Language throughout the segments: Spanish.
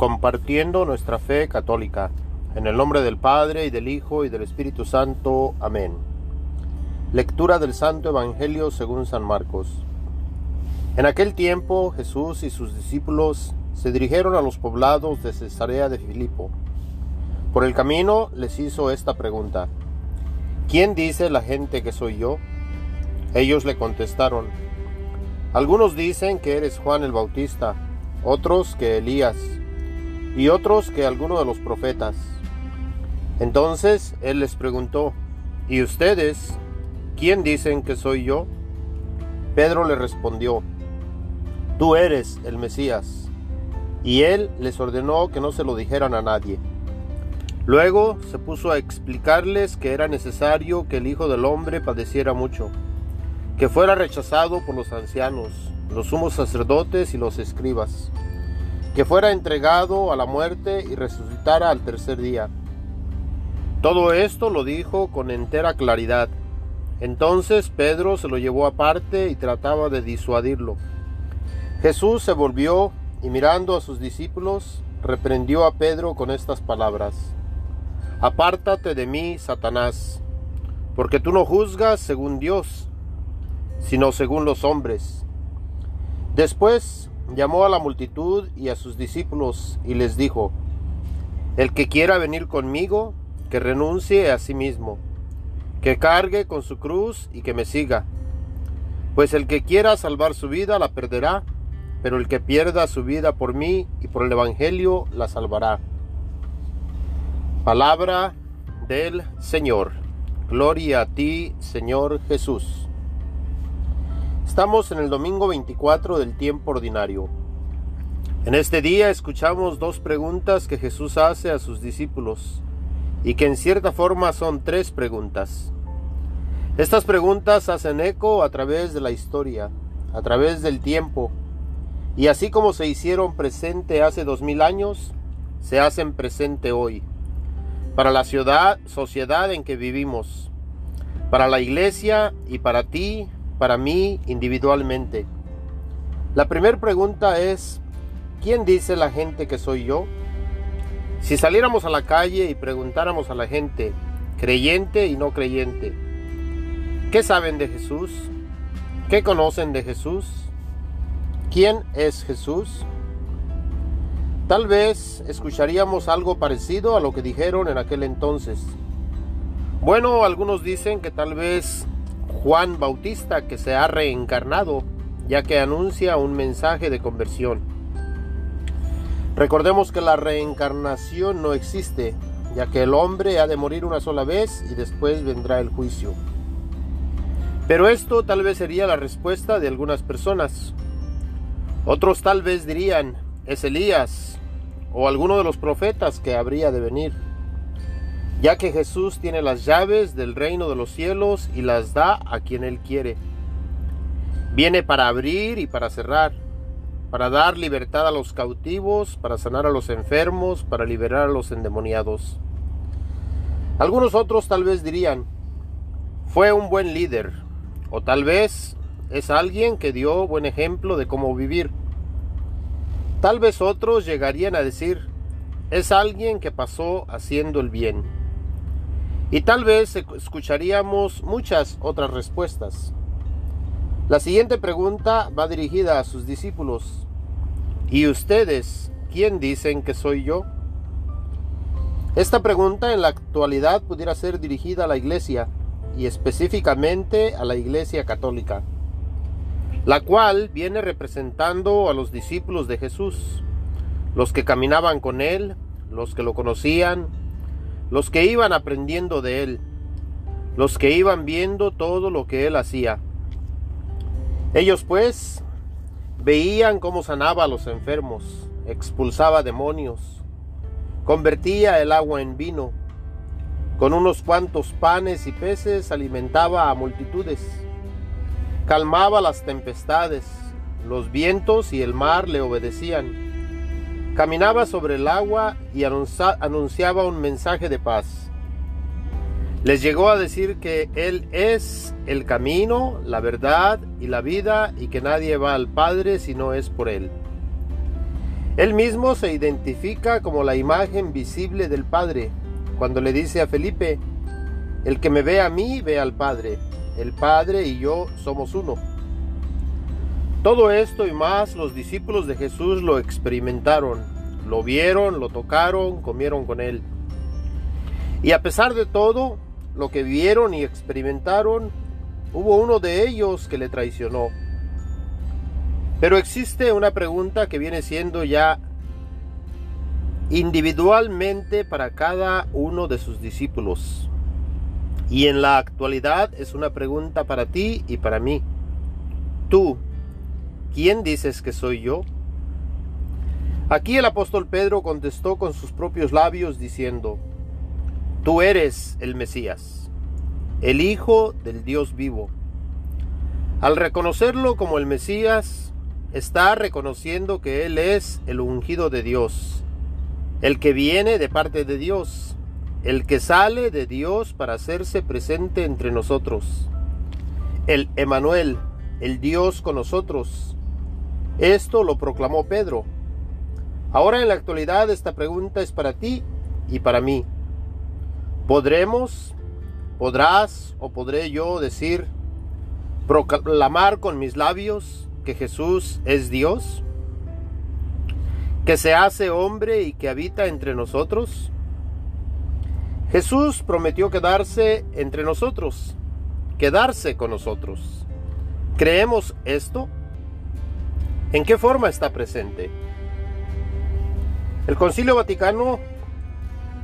compartiendo nuestra fe católica. En el nombre del Padre y del Hijo y del Espíritu Santo. Amén. Lectura del Santo Evangelio según San Marcos. En aquel tiempo Jesús y sus discípulos se dirigieron a los poblados de Cesarea de Filipo. Por el camino les hizo esta pregunta. ¿Quién dice la gente que soy yo? Ellos le contestaron. Algunos dicen que eres Juan el Bautista, otros que Elías, y otros que alguno de los profetas. Entonces él les preguntó, ¿y ustedes quién dicen que soy yo? Pedro le respondió, Tú eres el Mesías. Y él les ordenó que no se lo dijeran a nadie. Luego se puso a explicarles que era necesario que el Hijo del Hombre padeciera mucho que fuera rechazado por los ancianos, los sumos sacerdotes y los escribas, que fuera entregado a la muerte y resucitara al tercer día. Todo esto lo dijo con entera claridad. Entonces Pedro se lo llevó aparte y trataba de disuadirlo. Jesús se volvió y mirando a sus discípulos, reprendió a Pedro con estas palabras. Apártate de mí, Satanás, porque tú no juzgas según Dios, sino según los hombres. Después llamó a la multitud y a sus discípulos y les dijo, El que quiera venir conmigo, que renuncie a sí mismo, que cargue con su cruz y que me siga. Pues el que quiera salvar su vida la perderá, pero el que pierda su vida por mí y por el Evangelio la salvará. Palabra del Señor. Gloria a ti, Señor Jesús. Estamos en el domingo 24 del tiempo ordinario. En este día escuchamos dos preguntas que Jesús hace a sus discípulos y que en cierta forma son tres preguntas. Estas preguntas hacen eco a través de la historia, a través del tiempo, y así como se hicieron presente hace dos mil años, se hacen presente hoy, para la ciudad, sociedad en que vivimos, para la iglesia y para ti, para mí individualmente. La primera pregunta es, ¿quién dice la gente que soy yo? Si saliéramos a la calle y preguntáramos a la gente, creyente y no creyente, ¿qué saben de Jesús? ¿Qué conocen de Jesús? ¿Quién es Jesús? Tal vez escucharíamos algo parecido a lo que dijeron en aquel entonces. Bueno, algunos dicen que tal vez Juan Bautista que se ha reencarnado, ya que anuncia un mensaje de conversión. Recordemos que la reencarnación no existe, ya que el hombre ha de morir una sola vez y después vendrá el juicio. Pero esto tal vez sería la respuesta de algunas personas. Otros tal vez dirían, es Elías o alguno de los profetas que habría de venir ya que Jesús tiene las llaves del reino de los cielos y las da a quien Él quiere. Viene para abrir y para cerrar, para dar libertad a los cautivos, para sanar a los enfermos, para liberar a los endemoniados. Algunos otros tal vez dirían, fue un buen líder, o tal vez es alguien que dio buen ejemplo de cómo vivir. Tal vez otros llegarían a decir, es alguien que pasó haciendo el bien. Y tal vez escucharíamos muchas otras respuestas. La siguiente pregunta va dirigida a sus discípulos. ¿Y ustedes quién dicen que soy yo? Esta pregunta en la actualidad pudiera ser dirigida a la iglesia y específicamente a la iglesia católica, la cual viene representando a los discípulos de Jesús, los que caminaban con él, los que lo conocían, los que iban aprendiendo de él, los que iban viendo todo lo que él hacía. Ellos pues veían cómo sanaba a los enfermos, expulsaba demonios, convertía el agua en vino, con unos cuantos panes y peces alimentaba a multitudes, calmaba las tempestades, los vientos y el mar le obedecían Caminaba sobre el agua y anunciaba un mensaje de paz. Les llegó a decir que Él es el camino, la verdad y la vida y que nadie va al Padre si no es por Él. Él mismo se identifica como la imagen visible del Padre, cuando le dice a Felipe, el que me ve a mí ve al Padre, el Padre y yo somos uno. Todo esto y más los discípulos de Jesús lo experimentaron, lo vieron, lo tocaron, comieron con él. Y a pesar de todo lo que vieron y experimentaron, hubo uno de ellos que le traicionó. Pero existe una pregunta que viene siendo ya individualmente para cada uno de sus discípulos. Y en la actualidad es una pregunta para ti y para mí. Tú, ¿quién dices que soy yo? Aquí el apóstol Pedro contestó con sus propios labios diciendo, Tú eres el Mesías, el Hijo del Dios vivo. Al reconocerlo como el Mesías, está reconociendo que Él es el ungido de Dios, el que viene de parte de Dios, el que sale de Dios para hacerse presente entre nosotros, el Emanuel, el Dios con nosotros. Esto lo proclamó Pedro. Ahora en la actualidad esta pregunta es para ti y para mí. ¿Podremos, podrás o podré yo decir, proclamar con mis labios que Jesús es Dios? ¿Que se hace hombre y que habita entre nosotros? Jesús prometió quedarse entre nosotros, quedarse con nosotros. ¿Creemos esto? ¿En qué forma está presente? El Concilio Vaticano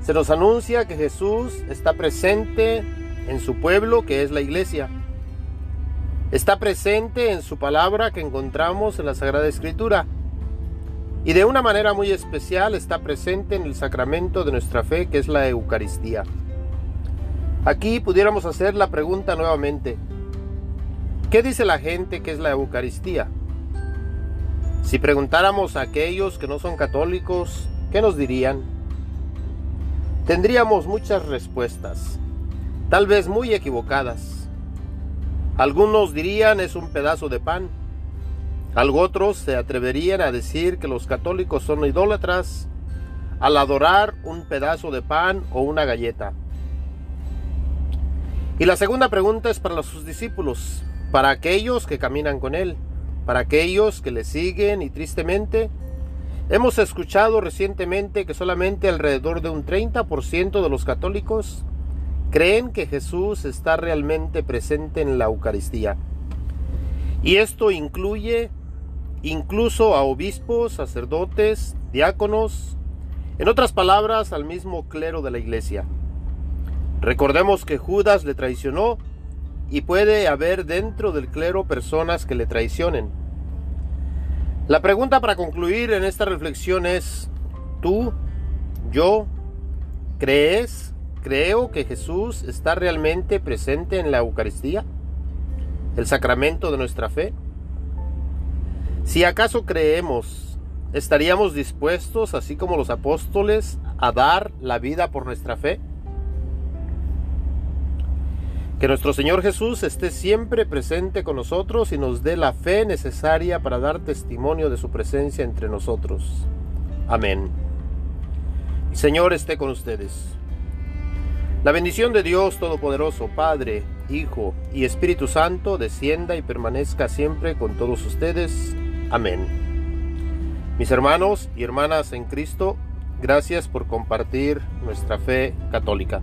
se nos anuncia que Jesús está presente en su pueblo, que es la iglesia. Está presente en su palabra que encontramos en la Sagrada Escritura. Y de una manera muy especial está presente en el sacramento de nuestra fe, que es la Eucaristía. Aquí pudiéramos hacer la pregunta nuevamente. ¿Qué dice la gente que es la Eucaristía? Si preguntáramos a aquellos que no son católicos, ¿qué nos dirían? Tendríamos muchas respuestas, tal vez muy equivocadas. Algunos dirían es un pedazo de pan. Algo otros se atreverían a decir que los católicos son idólatras al adorar un pedazo de pan o una galleta. Y la segunda pregunta es para sus discípulos, para aquellos que caminan con Él, para aquellos que le siguen y tristemente Hemos escuchado recientemente que solamente alrededor de un 30% de los católicos creen que Jesús está realmente presente en la Eucaristía. Y esto incluye incluso a obispos, sacerdotes, diáconos, en otras palabras, al mismo clero de la iglesia. Recordemos que Judas le traicionó y puede haber dentro del clero personas que le traicionen. La pregunta para concluir en esta reflexión es, ¿tú, yo, crees, creo que Jesús está realmente presente en la Eucaristía? ¿El sacramento de nuestra fe? Si acaso creemos, ¿estaríamos dispuestos, así como los apóstoles, a dar la vida por nuestra fe? Que nuestro Señor Jesús esté siempre presente con nosotros y nos dé la fe necesaria para dar testimonio de su presencia entre nosotros. Amén. Señor esté con ustedes. La bendición de Dios Todopoderoso, Padre, Hijo y Espíritu Santo, descienda y permanezca siempre con todos ustedes. Amén. Mis hermanos y hermanas en Cristo, gracias por compartir nuestra fe católica.